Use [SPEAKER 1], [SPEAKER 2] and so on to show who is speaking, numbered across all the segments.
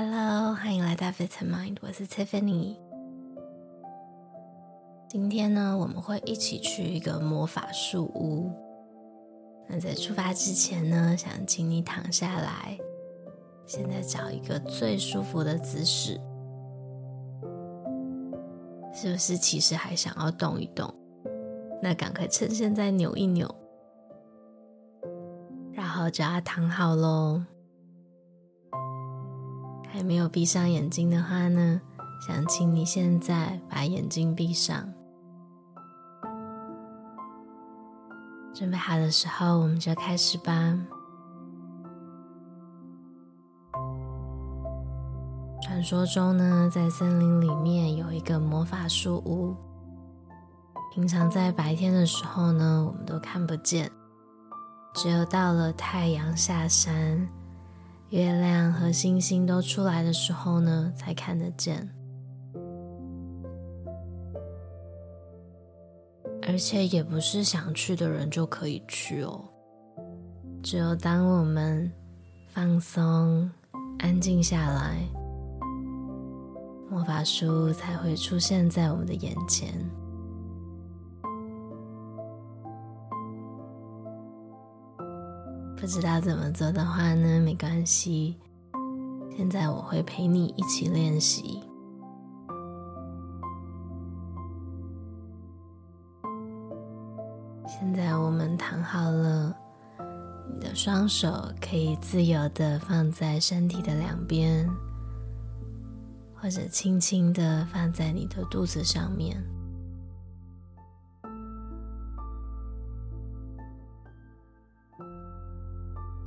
[SPEAKER 1] Hello，欢迎来到 Vitamind，我是 Tiffany。今天呢，我们会一起去一个魔法树屋。那在出发之前呢，想请你躺下来，现在找一个最舒服的姿势。是不是其实还想要动一动？那赶快趁现在扭一扭，然后就要躺好喽。还没有闭上眼睛的话呢，想请你现在把眼睛闭上。准备好的时候，我们就开始吧。传说中呢，在森林里面有一个魔法树屋。平常在白天的时候呢，我们都看不见，只有到了太阳下山、月亮和星星都出来的时候呢，才看得见。而且也不是想去的人就可以去哦，只有当我们放松、安静下来。魔法书才会出现在我们的眼前。不知道怎么做的话呢，没关系。现在我会陪你一起练习。现在我们躺好了，你的双手可以自由地放在身体的两边。或者轻轻的放在你的肚子上面，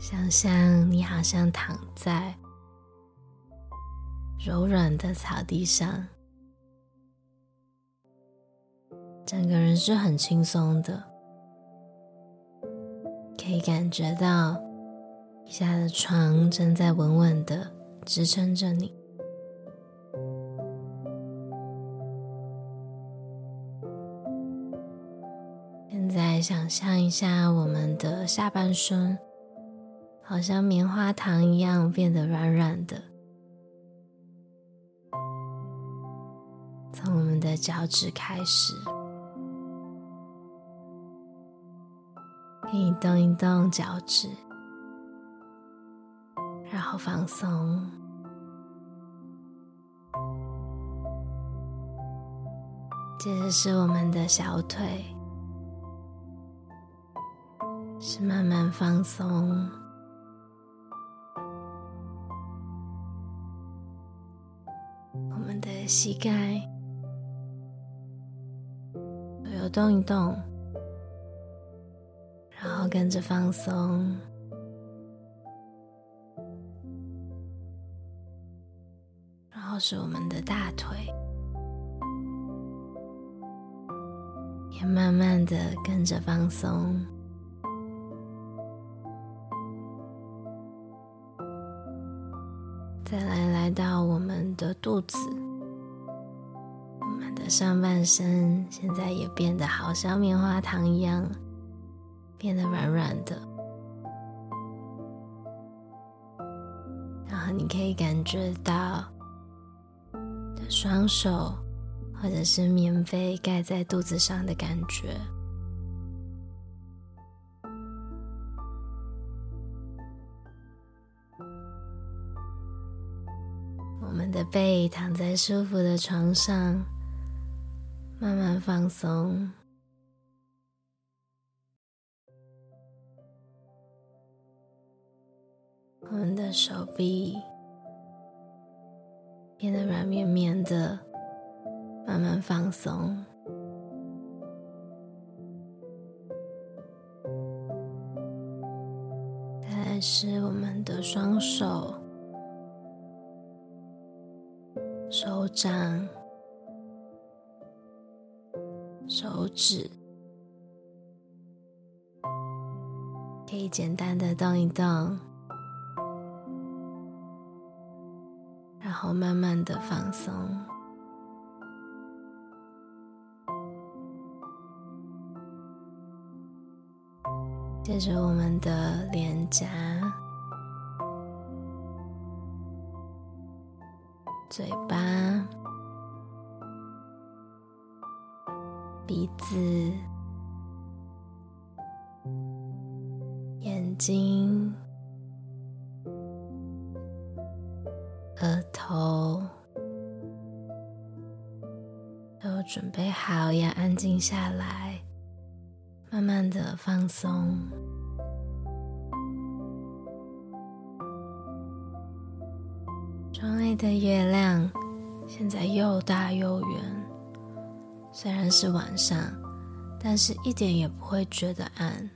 [SPEAKER 1] 想象你好像躺在柔软的草地上，整个人是很轻松的，可以感觉到底下的床正在稳稳的支撑着你。现在想象一下，我们的下半身。好像棉花糖一样变得软软的，从我们的脚趾开始，可以动一动脚趾，然后放松，接着是我们的小腿。是慢慢放松，们的膝盖。都有动一动，然后跟着放松，然后是我们的大腿，也慢慢的跟着放松。再来，来到我们的肚子，我们的上半身现在也变得好像棉花糖一样，变得软软的。然后你可以感觉到的双手或者是棉被盖在肚子上的感觉。我们的背躺在舒服的床上，慢慢放松。我们的手臂变得软绵绵的，慢慢放松。再来是我们的双手。手掌、手指，可以简单的动一动，然后慢慢的放松。接着我们的脸颊。都准备好要安静下来，慢慢的放松。窗外的月亮现在又大又圆，虽然是晚上，但是一点也不会觉得暗。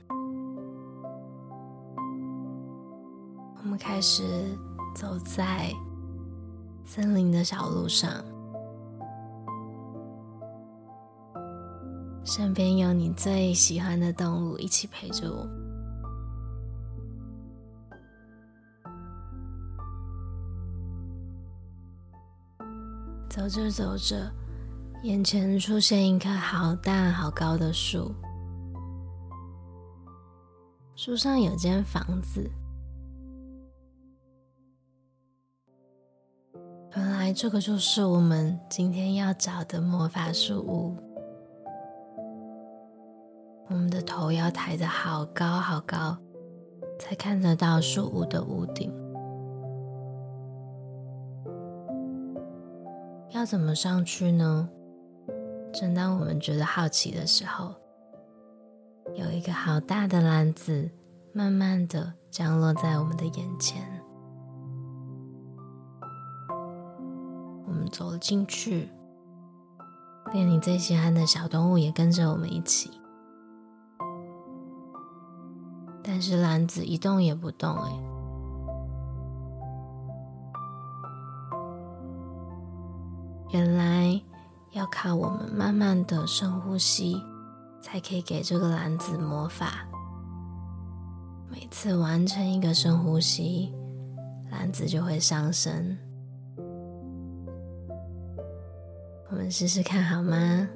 [SPEAKER 1] 我们开始走在森林的小路上，身边有你最喜欢的动物一起陪着我。走着走着，眼前出现一棵好大好高的树，树上有间房子。原来这个就是我们今天要找的魔法树屋。我们的头要抬得好高好高，才看得到树屋的屋顶。要怎么上去呢？正当我们觉得好奇的时候，有一个好大的篮子，慢慢的降落在我们的眼前。我们走了进去，连你最喜欢的小动物也跟着我们一起。但是篮子一动也不动，哎，原来要靠我们慢慢的深呼吸，才可以给这个篮子魔法。每次完成一个深呼吸，篮子就会上升。我们试试看好吗？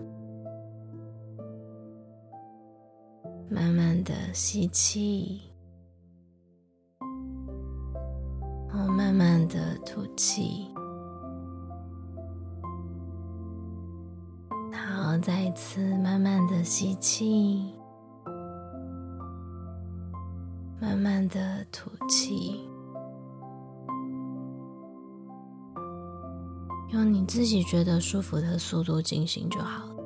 [SPEAKER 1] 慢慢的吸气，然后慢慢的吐气，好，再一次慢慢的吸气，慢慢的吐气，用你自己觉得舒服的速度进行就好。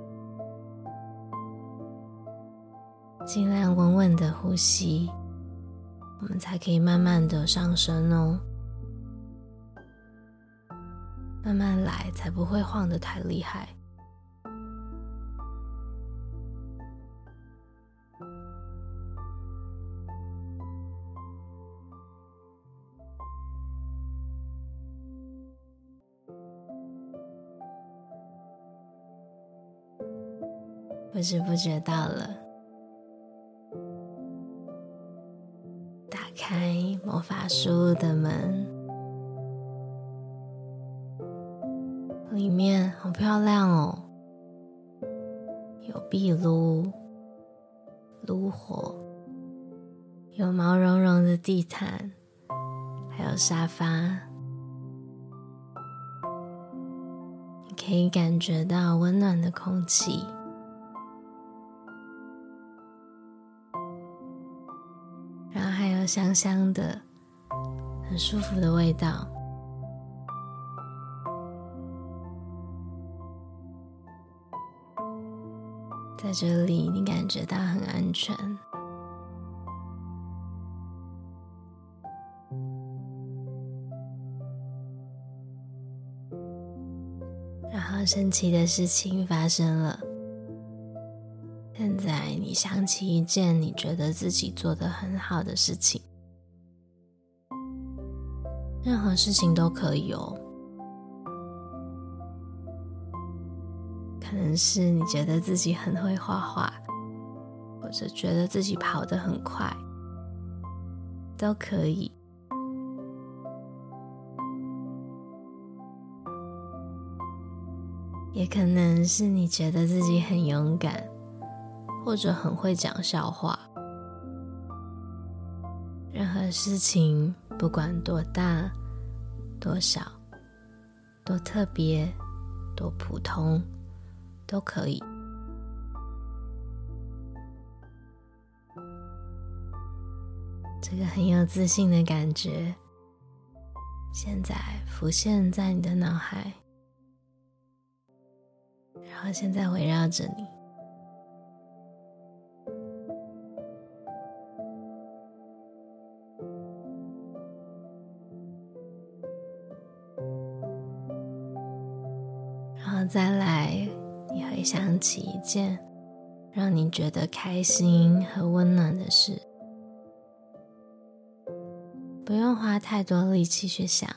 [SPEAKER 1] 尽量稳稳的呼吸，我们才可以慢慢的上升哦。慢慢来，才不会晃得太厉害。不知不觉到了。法树屋的门，里面好漂亮哦，有壁炉、炉火，有毛茸茸的地毯，还有沙发，可以感觉到温暖的空气。然后还有香香的，很舒服的味道。在这里，你感觉到很安全。然后，神奇的事情发生了。现在你想起一件你觉得自己做得很好的事情，任何事情都可以哦。可能是你觉得自己很会画画，或者觉得自己跑得很快，都可以。也可能是你觉得自己很勇敢。或者很会讲笑话，任何事情不管多大多小多特别多普通都可以。这个很有自信的感觉现在浮现在你的脑海然后现在围绕着你。想起一件让你觉得开心和温暖的事，不用花太多力气去想。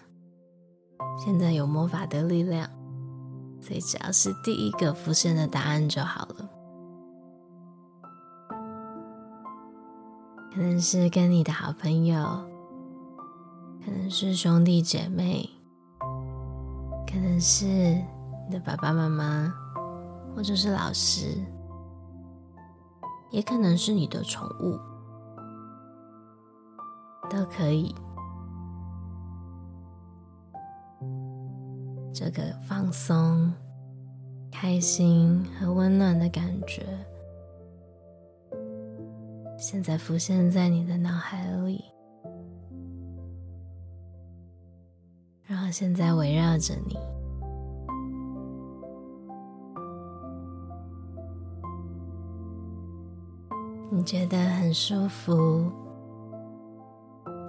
[SPEAKER 1] 现在有魔法的力量，所以只要是第一个浮现的答案就好了。可能是跟你的好朋友，可能是兄弟姐妹，可能是。你的爸爸妈妈，或者是老师，也可能是你的宠物，都可以。这个放松、开心和温暖的感觉，现在浮现在你的脑海里，然后现在围绕着你。你觉得很舒服，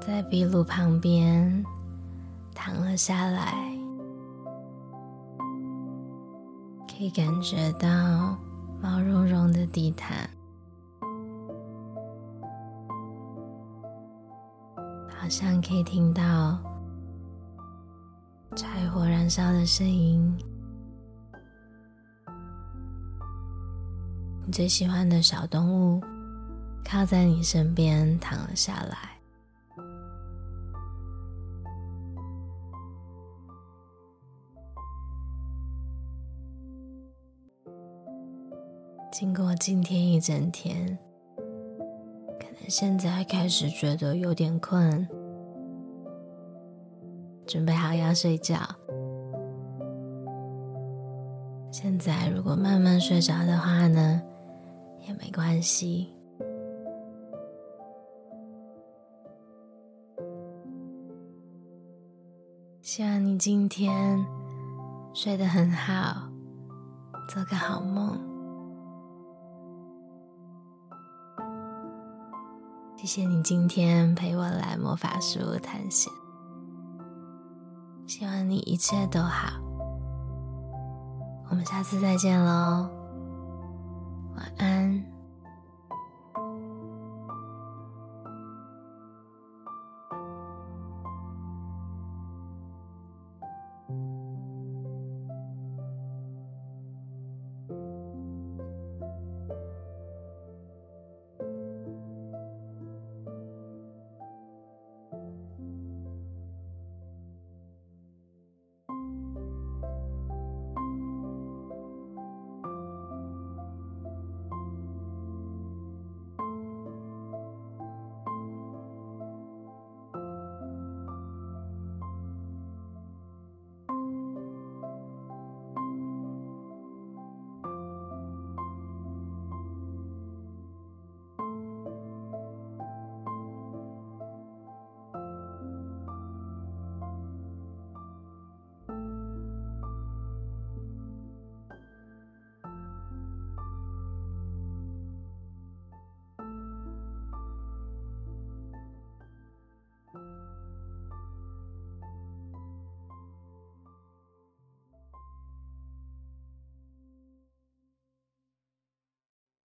[SPEAKER 1] 在壁炉旁边躺了下来，可以感觉到毛茸茸的地毯，好像可以听到柴火燃烧的声音。你最喜欢的小动物。靠在你身边躺了下来。经过今天一整天，可能现在开始觉得有点困，准备好要睡觉。现在如果慢慢睡着的话呢，也没关系。希望你今天睡得很好，做个好梦。谢谢你今天陪我来魔法书屋探险。希望你一切都好。我们下次再见喽。晚安